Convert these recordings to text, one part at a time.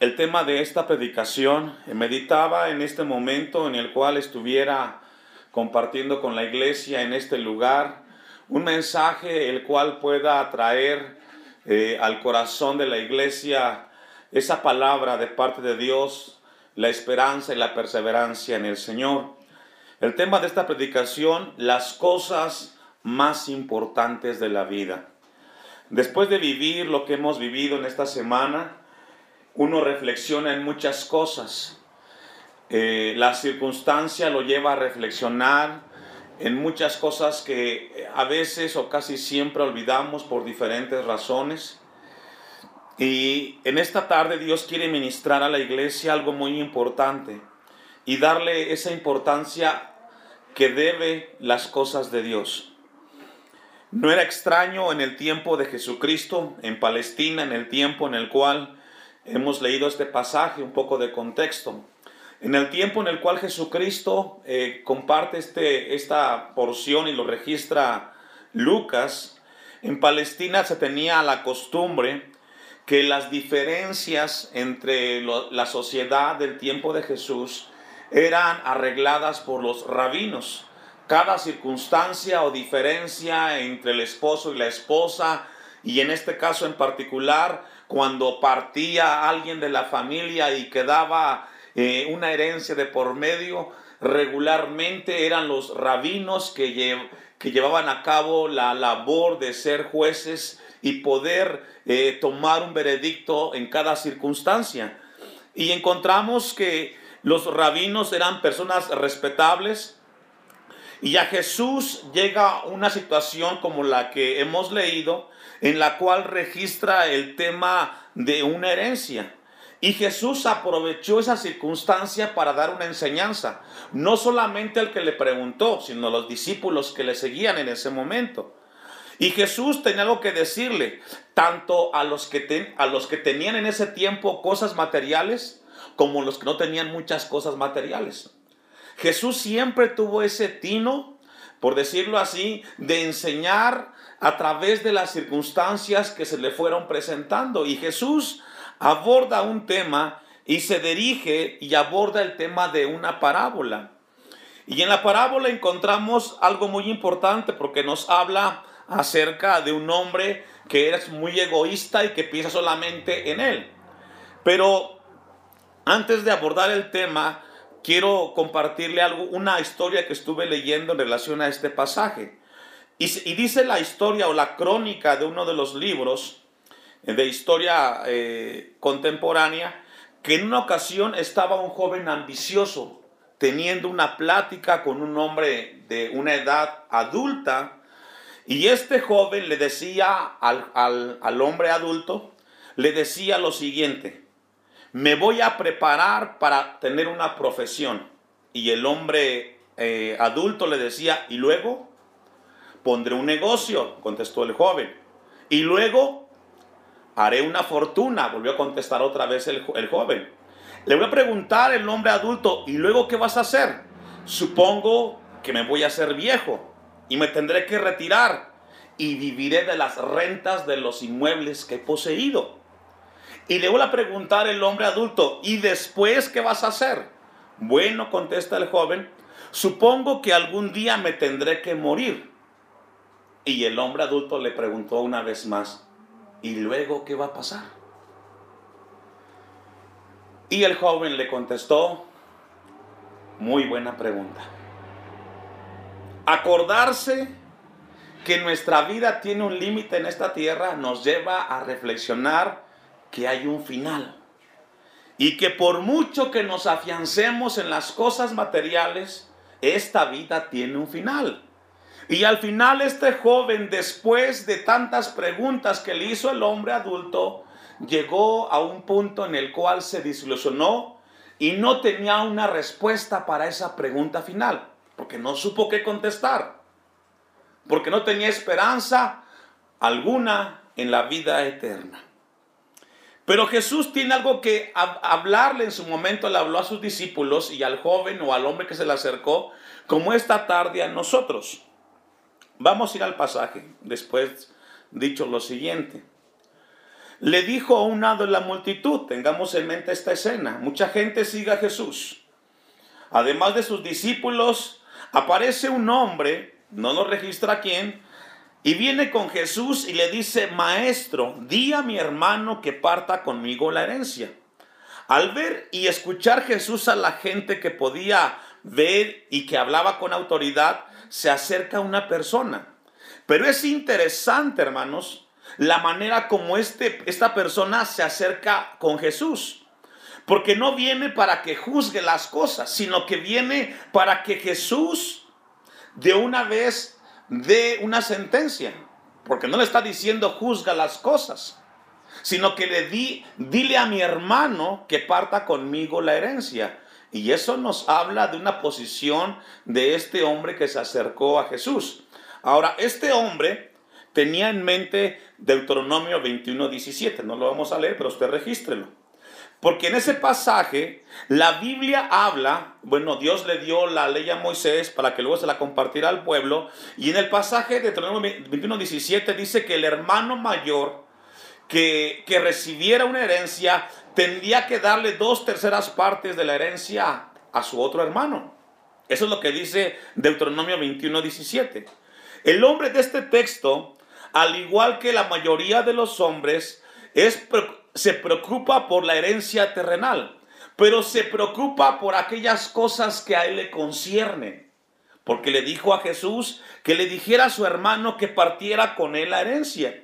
el tema de esta predicación. Meditaba en este momento en el cual estuviera compartiendo con la iglesia en este lugar un mensaje el cual pueda atraer eh, al corazón de la iglesia esa palabra de parte de Dios, la esperanza y la perseverancia en el Señor. El tema de esta predicación, las cosas más importantes de la vida. Después de vivir lo que hemos vivido en esta semana, uno reflexiona en muchas cosas. Eh, la circunstancia lo lleva a reflexionar en muchas cosas que a veces o casi siempre olvidamos por diferentes razones. Y en esta tarde Dios quiere ministrar a la iglesia algo muy importante y darle esa importancia que debe las cosas de Dios. No era extraño en el tiempo de Jesucristo, en Palestina, en el tiempo en el cual hemos leído este pasaje, un poco de contexto. En el tiempo en el cual Jesucristo eh, comparte este, esta porción y lo registra Lucas, en Palestina se tenía la costumbre que las diferencias entre la sociedad del tiempo de Jesús eran arregladas por los rabinos. Cada circunstancia o diferencia entre el esposo y la esposa, y en este caso en particular, cuando partía alguien de la familia y quedaba eh, una herencia de por medio, regularmente eran los rabinos que, llevaban a cabo la labor de ser jueces y poder eh, tomar un veredicto en cada circunstancia. Y encontramos que los rabinos eran personas respetables, y a Jesús llega una situación como la que hemos leído, en la cual registra el tema de una herencia. Y Jesús aprovechó esa circunstancia para dar una enseñanza, no solamente al que le preguntó, sino a los discípulos que le seguían en ese momento. Y Jesús tenía algo que decirle, tanto a los que, tenían en ese tiempo cosas materiales, como los que no tenían muchas cosas materiales. Jesús siempre tuvo ese tino, por decirlo así, de enseñar a través de las circunstancias que se le fueron presentando. Y Jesús aborda un tema y se dirige y aborda el tema de una parábola. Y en la parábola encontramos algo muy importante porque nos habla acerca de un hombre que es muy egoísta y que piensa solamente en él. Pero antes de abordar el tema, quiero compartirle algo, una historia que estuve leyendo en relación a este pasaje. Y, dice la historia o la crónica de uno de los libros eh, de historia eh, contemporánea que en una ocasión estaba un joven ambicioso teniendo una plática con un hombre de una edad adulta y este joven le decía al hombre adulto, le decía lo siguiente, me voy a preparar para tener una profesión. Y el hombre eh, adulto le decía, ¿y luego? Pondré un negocio, contestó el joven. Y luego haré una fortuna, volvió a contestar otra vez el, el joven. Le voy a preguntar el hombre adulto, ¿y luego qué vas a hacer? Supongo que me voy a hacer viejo y me tendré que retirar y viviré de las rentas de los inmuebles que he poseído. Y le voy a preguntar el hombre adulto, ¿y después qué vas a hacer? Bueno, contesta el joven, supongo que algún día me tendré que morir. Y el hombre adulto le preguntó una vez más, ¿y luego qué va a pasar? Y el joven le contestó, muy buena pregunta. Acordarse que nuestra vida tiene un límite en esta tierra nos lleva a reflexionar que hay un final. Y que por mucho que nos afiancemos en las cosas materiales, esta vida tiene un final. Y al final este joven, después de tantas preguntas que le hizo el hombre adulto, llegó a un punto en el cual se desilusionó y no tenía una respuesta para esa pregunta final, porque no supo qué contestar, porque no tenía esperanza alguna en la vida eterna. Pero Jesús tiene algo que hablarle en su momento, le habló a sus discípulos y al joven o al hombre que se le acercó, como esta tarde a nosotros. Vamos a ir al pasaje, después dicho lo siguiente. le dijo a una de la multitud, tengamos en mente esta escena, mucha gente sigue a Jesús. Además de sus discípulos, aparece un hombre, no nos registra quién, y viene con Jesús y le dice, maestro, di a mi hermano que parta conmigo la herencia. Al ver y escuchar Jesús a la gente que podía ver y que hablaba con autoridad, se acerca una persona. Pero es interesante, hermanos, la manera como este, esta persona se acerca con Jesús. Porque no viene para que juzgue las cosas, sino que viene para que Jesús de una vez dé una sentencia. Porque no le está diciendo juzga las cosas, sino que le di, dile a mi hermano que parta conmigo la herencia. Y eso nos habla de una posición de este hombre que se acercó a Jesús. Ahora, este hombre tenía en mente Deuteronomio 21, 17. No lo vamos a leer, pero usted regístrelo. Porque en ese pasaje la Biblia habla, bueno, Dios le dio la ley a Moisés para que luego se la compartiera al pueblo, y en el pasaje de Deuteronomio 21, 17 dice que el hermano mayor que, que recibiera una herencia tendría que darle dos terceras partes de la herencia a su otro hermano. Eso es lo que dice Deuteronomio 21, 17. El hombre de este texto, al igual que la mayoría de los hombres, es se preocupa por la herencia terrenal, pero se preocupa por aquellas cosas que a él le conciernen. Porque le dijo a Jesús que le dijera a su hermano que partiera con él la herencia.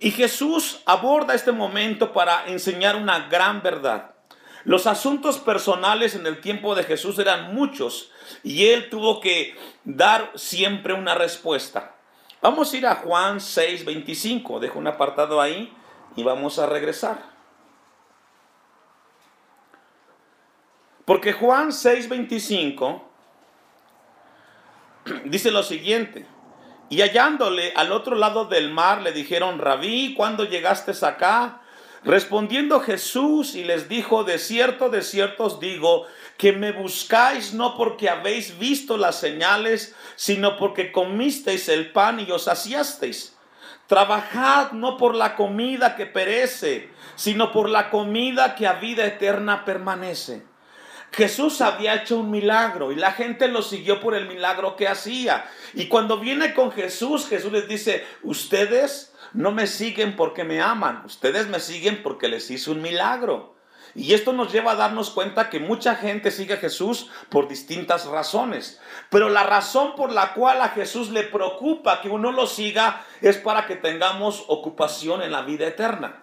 Y Jesús aborda este momento para enseñar una gran verdad. Los asuntos personales en el tiempo de Jesús eran muchos y él tuvo que dar siempre una respuesta. Vamos a ir a Juan 6:25, dejo un apartado ahí y vamos a regresar. Porque Juan 6:25 dice lo siguiente, y hallándole al otro lado del mar le dijeron, rabí, ¿cuándo llegaste acá? Respondiendo Jesús y les dijo, de cierto, de cierto os digo, que me buscáis no porque habéis visto las señales, sino porque comisteis el pan y os saciasteis. Trabajad no por la comida que perece, sino por la comida que a vida eterna permanece. Jesús había hecho un milagro y la gente lo siguió por el milagro que hacía. Y cuando viene con Jesús, Jesús les dice, ustedes no me siguen porque me aman, ustedes me siguen porque les hice un milagro. Y esto nos lleva a darnos cuenta que mucha gente sigue a Jesús por distintas razones. Pero la razón por la cual a Jesús le preocupa que uno lo siga es para que tengamos ocupación en la vida eterna.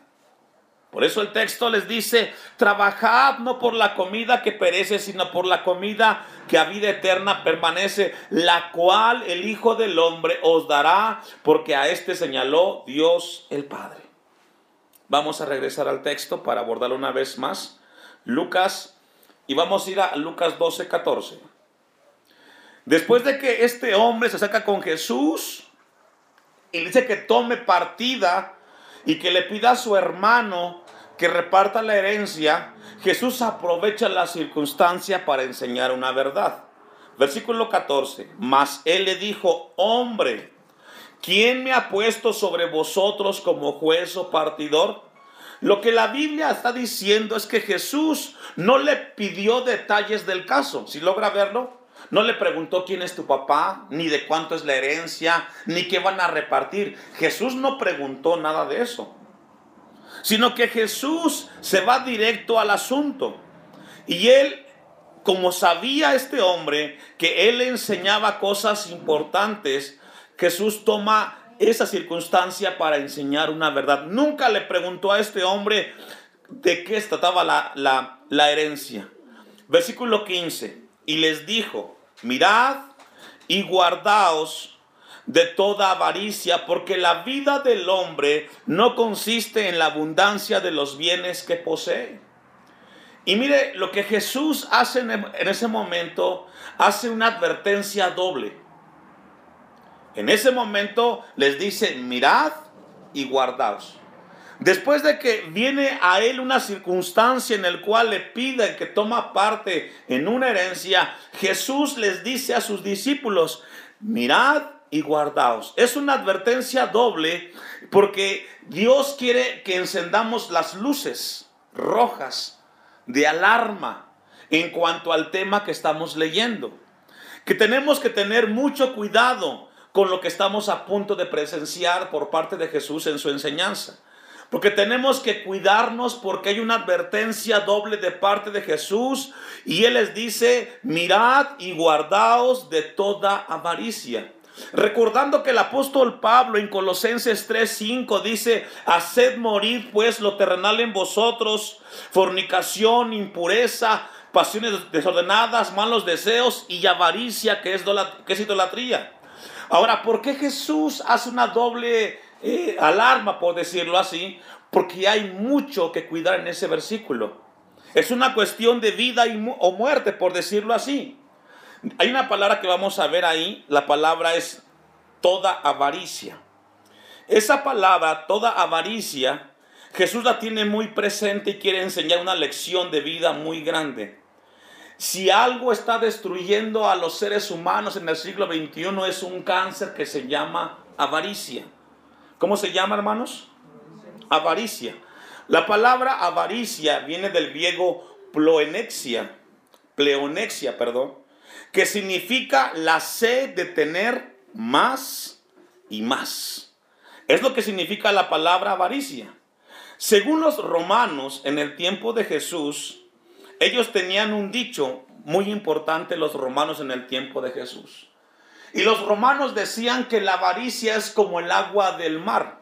Por eso el texto les dice, trabajad no por la comida que perece, sino por la comida que a vida eterna permanece, la cual el Hijo del Hombre os dará, porque a este señaló Dios el Padre. Vamos a regresar al texto para abordarlo una vez más. Lucas, y vamos a ir a Lucas 12, 14. Después de que este hombre se saca con Jesús y le dice que tome partida y que le pida a su hermano que reparta la herencia, Jesús aprovecha la circunstancia para enseñar una verdad. Versículo 14. Mas él le dijo, hombre, ¿quién me ha puesto sobre vosotros como juez o partidor? Lo que la Biblia está diciendo es que Jesús no le pidió detalles del caso. Si logra verlo, no le preguntó quién es tu papá, ni de cuánto es la herencia, ni qué van a repartir. Jesús no preguntó nada de eso. Sino que Jesús se va directo al asunto. Y él, como sabía este hombre que él enseñaba cosas importantes, Jesús toma esa circunstancia para enseñar una verdad. Nunca le preguntó a este hombre de qué trataba la, la, la herencia. Versículo 15. Y les dijo, mirad y guardaos de toda avaricia, porque la vida del hombre no consiste en la abundancia de los bienes que posee. Y mire, lo que Jesús hace en ese momento, hace una advertencia doble. En ese momento les dice, mirad y guardaos. Después de que viene a él una circunstancia en la cual le pide que toma parte en una herencia, Jesús les dice a sus discípulos, mirad y guardaos. Es una advertencia doble porque Dios quiere que encendamos las luces rojas de alarma en cuanto al tema que estamos leyendo. Que tenemos que tener mucho cuidado con lo que estamos a punto de presenciar por parte de Jesús en su enseñanza. Porque tenemos que cuidarnos porque hay una advertencia doble de parte de Jesús y Él les dice, mirad y guardaos de toda avaricia. Recordando que el apóstol Pablo en Colosenses 3:5 dice, haced morir pues lo terrenal en vosotros, fornicación, impureza, pasiones desordenadas, malos deseos y avaricia que es, idolatría. Ahora, ¿por qué Jesús hace una doble eh, alarma, por decirlo así? Porque hay mucho que cuidar en ese versículo. Es una cuestión de vida o muerte, por decirlo así. Hay una palabra que vamos a ver ahí, la palabra es toda avaricia. Esa palabra, toda avaricia, Jesús la tiene muy presente y quiere enseñar una lección de vida muy grande. Si algo está destruyendo a los seres humanos en el siglo XXI es un cáncer que se llama avaricia. ¿Cómo se llama, hermanos? Avaricia. La palabra avaricia viene del griego ploenexia, pleonexia, perdón, que significa la sed de tener más y más. Es lo que significa la palabra avaricia. Según los romanos, en el tiempo de Jesús, ellos tenían un dicho muy importante, los romanos en el tiempo de Jesús. Y los romanos decían que la avaricia es como el agua del mar,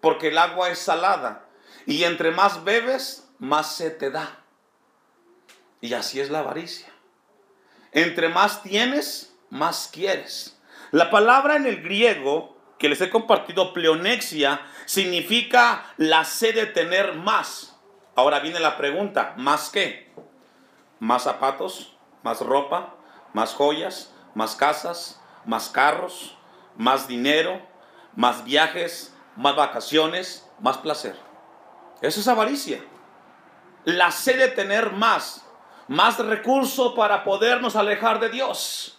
porque el agua es salada. Y entre más bebes, más se te da. Y así es la avaricia. Entre más tienes, más quieres. La palabra en el griego que les he compartido, pleonexia, significa la sed de tener más. Ahora viene la pregunta, ¿más qué? ¿Más zapatos? ¿Más ropa? ¿Más joyas? ¿Más casas? ¿Más carros? ¿Más dinero? ¿Más viajes? ¿Más vacaciones? ¿Más placer? Eso es avaricia. La sed de tener más, más recurso para podernos alejar de Dios.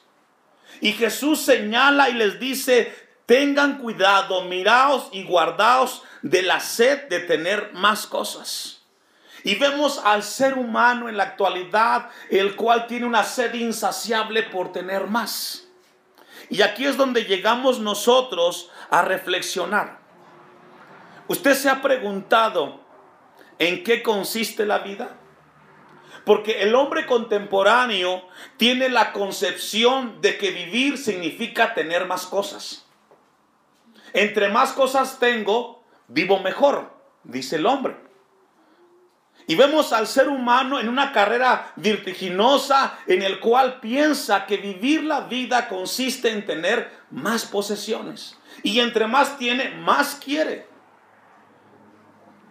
Y Jesús señala y les dice, tengan cuidado, miraos y guardaos de la sed de tener más cosas. Y vemos al ser humano en la actualidad, el cual tiene una sed insaciable por tener más. Y aquí es donde llegamos nosotros a reflexionar. ¿Usted se ha preguntado en qué consiste la vida? Porque el hombre contemporáneo tiene la concepción de que vivir significa tener más cosas. Entre más cosas tengo, vivo mejor, dice el hombre. Y vemos al ser humano en una carrera vertiginosa en el cual piensa que vivir la vida consiste en tener más posesiones. Y entre más tiene, más quiere.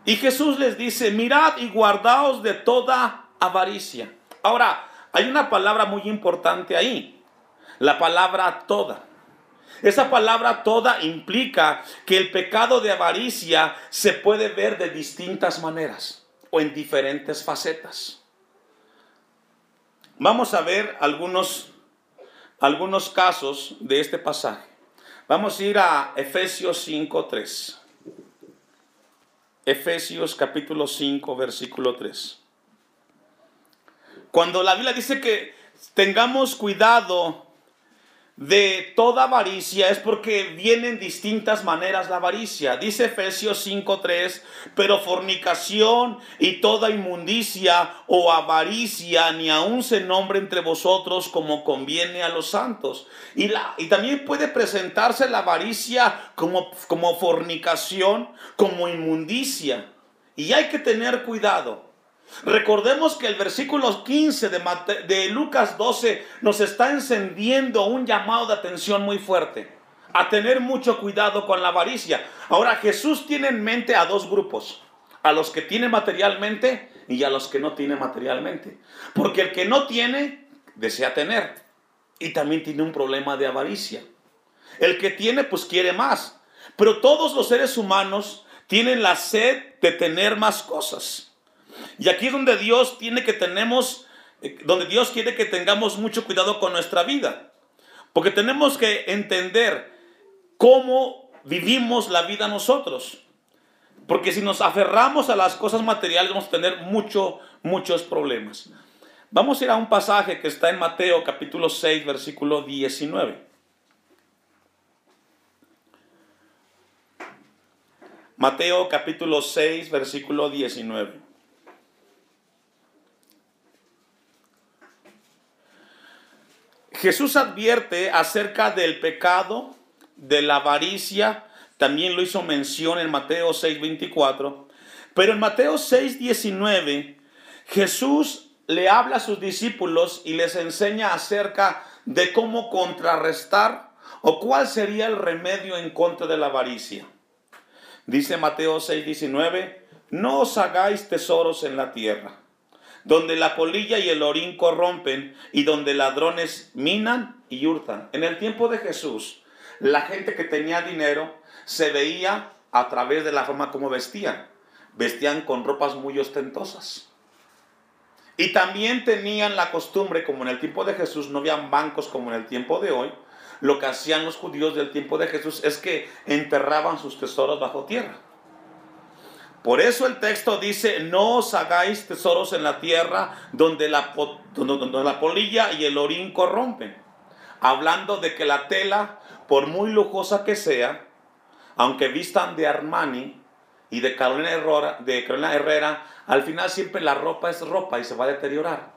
Y Jesús les dice, mirad y guardaos de toda avaricia. Ahora, hay una palabra muy importante ahí. La palabra toda. Esa palabra toda implica que el pecado de avaricia se puede ver de distintas maneras en diferentes facetas. Vamos a ver algunos, algunos casos de este pasaje. Vamos a ir a Efesios 5.3. Efesios capítulo 5, versículo 3. Cuando la Biblia dice que tengamos cuidado de toda avaricia es porque vienen distintas maneras la avaricia. Dice Efesios 5:3, pero fornicación y toda inmundicia o avaricia ni aun se nombre entre vosotros como conviene a los santos. Y, la, y también puede presentarse la avaricia como, como fornicación, como inmundicia. Y hay que tener cuidado. Recordemos que el versículo 15 de, de, Lucas 12 nos está encendiendo un llamado de atención muy fuerte, a tener mucho cuidado con la avaricia. Ahora Jesús tiene en mente a dos grupos, a los que tiene materialmente y a los que no tiene materialmente. Porque el que no tiene, desea tener y también tiene un problema de avaricia. El que tiene, pues quiere más. Pero todos los seres humanos tienen la sed de tener más cosas. Y aquí es donde Dios tiene que tenemos, eh, donde Dios quiere que tengamos mucho cuidado con nuestra vida. Porque tenemos que entender cómo vivimos la vida nosotros. Porque si nos aferramos a las cosas materiales vamos a tener mucho, muchos problemas. Vamos a ir a un pasaje que está en Mateo capítulo 6, versículo 19. Mateo capítulo 6, versículo 19. Jesús advierte acerca del pecado, de la avaricia, también lo hizo mención en Mateo 6, 24, pero en Mateo 6, 19, Jesús le habla a sus discípulos y les enseña acerca de cómo contrarrestar o cuál sería el remedio en contra de la avaricia. Dice Mateo 6, 19, no os hagáis tesoros en la tierra donde la polilla y el orín corrompen y donde ladrones minan y hurtan. En el tiempo de Jesús, la gente que tenía dinero se veía a través de la forma como vestían. Vestían con ropas muy ostentosas. Y también tenían la costumbre, como en el tiempo de Jesús no habían bancos como en el tiempo de hoy, lo que hacían los judíos del tiempo de Jesús es que enterraban sus tesoros bajo tierra. Por eso el texto dice, no os hagáis tesoros en la tierra donde la, polilla y el orín corrompen. Hablando de que la tela, por muy lujosa que sea, aunque vistan de Armani y de Carolina Herrera, de Carolina Herrera, al final siempre la ropa es ropa y se va a deteriorar.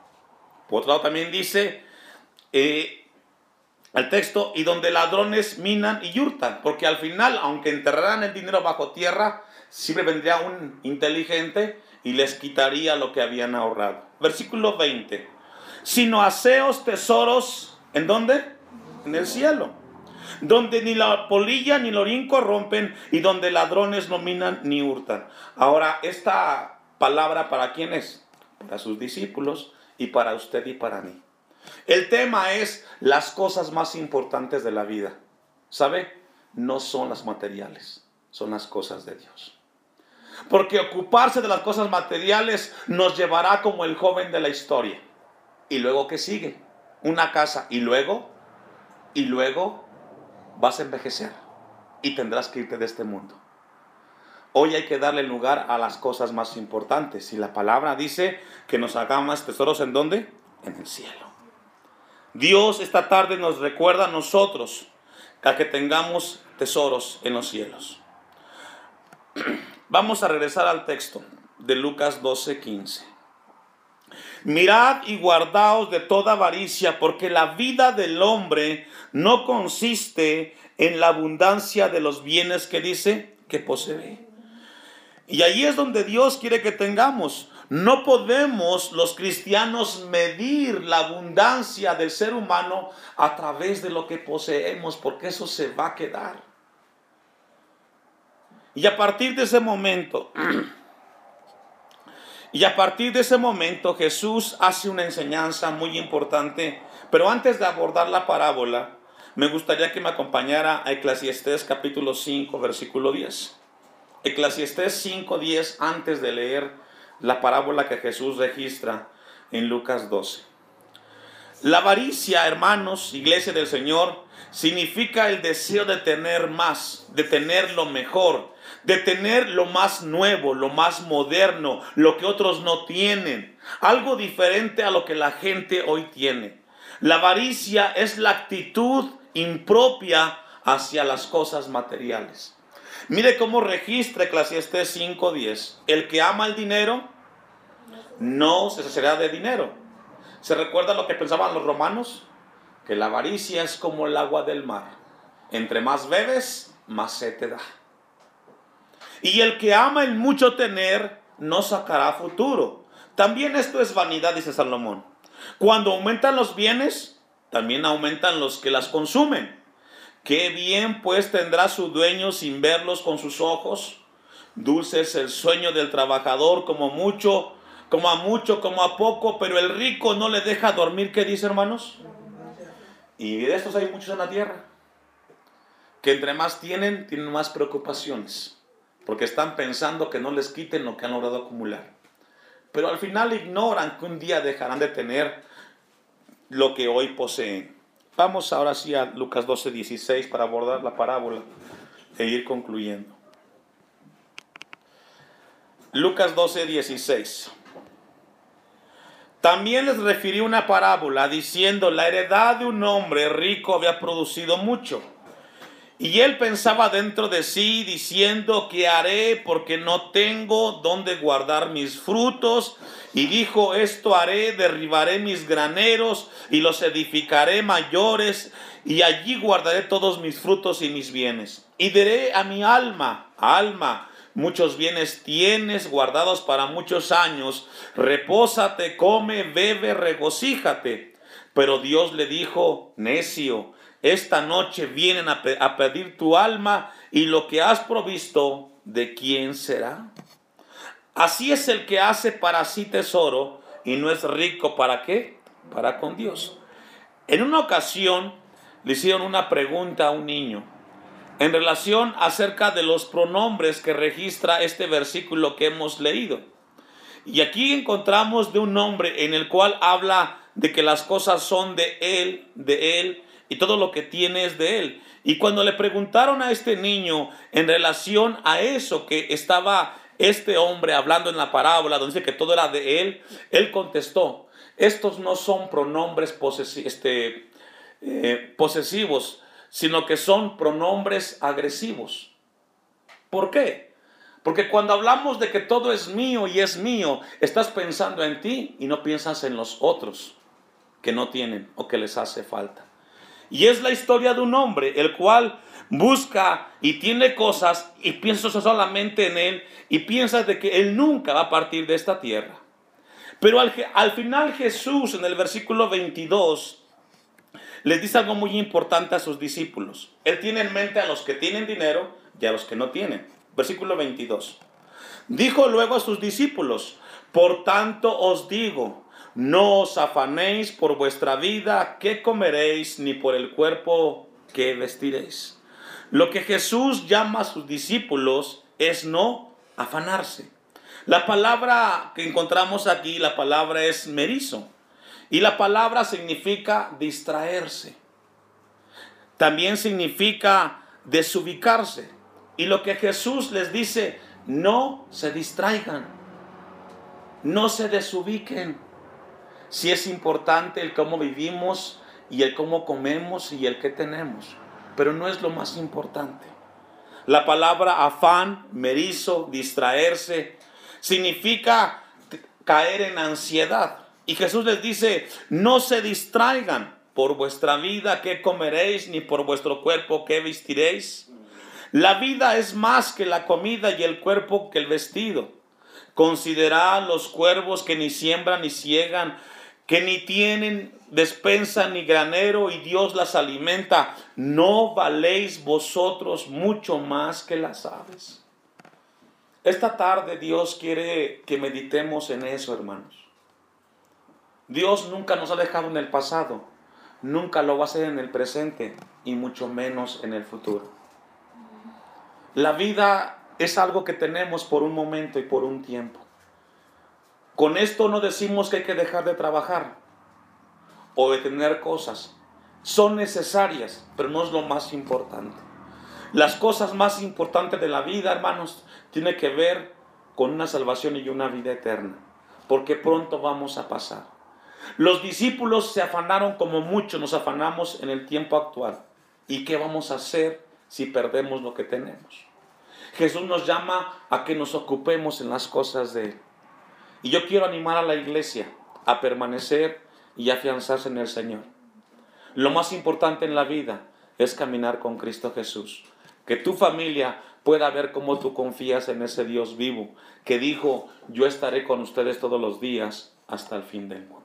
Por otro lado también dice eh, el texto, y donde ladrones minan y hurtan, porque al final, aunque enterraran el dinero bajo tierra, siempre vendría un inteligente y les quitaría lo que habían ahorrado. Versículo 20. Sino haceos tesoros, ¿en dónde? En el cielo. Donde ni la polilla ni el orín corrompen y donde ladrones no minan ni hurtan. Ahora, esta palabra para quién es? Para sus discípulos y para usted y para mí. El tema es las cosas más importantes de la vida. ¿Sabe? No son las materiales, son las cosas de Dios. Porque ocuparse de las cosas materiales nos llevará como el joven de la historia. Y luego, ¿qué sigue? Una casa. Y luego, y luego vas a envejecer. Y tendrás que irte de este mundo. Hoy hay que darle lugar a las cosas más importantes. Y la palabra dice que nos hagamos tesoros en dónde? En el cielo. Dios esta tarde nos recuerda a nosotros a que tengamos tesoros en los cielos. Vamos a regresar al texto de Lucas 12:15. Mirad y guardaos de toda avaricia, porque la vida del hombre no consiste en la abundancia de los bienes que dice que posee. Y ahí es donde Dios quiere que tengamos. No podemos los cristianos medir la abundancia del ser humano a través de lo que poseemos, porque eso se va a quedar. Y a partir de ese momento, y a partir de ese momento Jesús hace una enseñanza muy importante. Pero antes de abordar la parábola, me gustaría que me acompañara a Eclesiastés capítulo 5, versículo 10. Eclesiastés 5, 10, antes de leer la parábola que Jesús registra en Lucas 12. La avaricia, hermanos, iglesia del Señor, significa el deseo de tener más, de tener lo mejor, de tener lo más nuevo, lo más moderno, lo que otros no tienen, algo diferente a lo que la gente hoy tiene. La avaricia es la actitud impropia hacia las cosas materiales. Mire cómo registra Eclesiastés 5:10. El que ama el dinero no se será de dinero. ¿Se recuerda lo que pensaban los romanos? Que la avaricia es como el agua del mar. Entre más bebes, más se te da. Y el que ama el mucho tener, no sacará futuro. También esto es vanidad, dice Salomón. Cuando aumentan los bienes, también aumentan los que las consumen. Qué bien pues tendrá su dueño sin verlos con sus ojos. Dulce es el sueño del trabajador como mucho, como a mucho, como a poco, pero el rico no le deja dormir. ¿Qué dice hermanos? Y de estos hay muchos en la tierra. Que entre más tienen, tienen más preocupaciones porque están pensando que no les quiten lo que han logrado acumular. Pero al final ignoran que un día dejarán de tener lo que hoy poseen. Vamos ahora sí a Lucas 12, 16 para abordar la parábola e ir concluyendo. Lucas 12, 16. También les refirió una parábola diciendo, la heredad de un hombre rico había producido mucho. Y él pensaba dentro de sí diciendo, ¿qué haré? Porque no tengo donde guardar mis frutos. Y dijo, esto haré, derribaré mis graneros y los edificaré mayores y allí guardaré todos mis frutos y mis bienes. Y diré a mi alma, alma, muchos bienes tienes guardados para muchos años, repósate, come, bebe, regocíjate. Pero Dios le dijo, necio, esta noche vienen a, pedir tu alma y lo que has provisto, ¿de quién será? Así es el que hace para sí tesoro y no es rico para qué? Para con Dios. En una ocasión le hicieron una pregunta a un niño en relación acerca de los pronombres que registra este versículo que hemos leído. Y aquí encontramos de un nombre en el cual habla de que las cosas son de él, de él, y todo lo que tiene es de él. Y cuando le preguntaron a este niño en relación a eso que estaba este hombre hablando en la parábola, donde dice que todo era de él, él contestó, estos no son pronombres este, eh, posesivos, sino que son pronombres agresivos. ¿Por qué? Porque cuando hablamos de que todo es mío y es mío, estás pensando en ti y no piensas en los otros que no tienen o que les hace falta. Y es la historia de un hombre, el cual busca y tiene cosas y piensa solamente en él y piensa de que él nunca va a partir de esta tierra. Pero al, al final Jesús en el versículo 22 les dice algo muy importante a sus discípulos. Él tiene en mente a los que tienen dinero y a los que no tienen. Versículo 22. Dijo luego a sus discípulos, por tanto os digo, no os afanéis por vuestra vida, qué comeréis, ni por el cuerpo que vestiréis. Lo que Jesús llama a sus discípulos es no afanarse. La palabra que encontramos aquí, la palabra es merizo. Y la palabra significa distraerse. También significa desubicarse. Y lo que Jesús les dice, no se distraigan, no se desubiquen. Si es importante el cómo vivimos y el cómo comemos y el que tenemos, pero no es lo más importante. La palabra afán, merizo, distraerse, significa caer en ansiedad. Y Jesús les dice, no se distraigan por vuestra vida que comeréis, ni por vuestro cuerpo que vestiréis. La vida es más que la comida y el cuerpo que el vestido. Considerad los cuervos que ni siembran ni ciegan, que ni tienen despensa ni granero y Dios las alimenta. ¿No valéis vosotros mucho más que las aves? Esta tarde Dios quiere que meditemos en eso, hermanos. Dios nunca nos ha dejado en el pasado, nunca lo va a hacer en el presente y mucho menos en el futuro. La vida es algo que tenemos por un momento y por un tiempo. Con esto no decimos que hay que dejar de trabajar o de tener cosas. Son necesarias, pero no es lo más importante. Las cosas más importantes de la vida, hermanos, tiene que ver con una salvación y una vida eterna, porque pronto vamos a pasar. Los discípulos se afanaron como muchos nos afanamos en el tiempo actual. ¿Y qué vamos a hacer si perdemos lo que tenemos? Jesús nos llama a que nos ocupemos en las cosas de Él. Y yo quiero animar a la iglesia a permanecer y afianzarse en el Señor. Lo más importante en la vida es caminar con Cristo Jesús. Que tu familia pueda ver cómo tú confías en ese Dios vivo, que dijo, yo estaré con ustedes todos los días hasta el fin del mundo.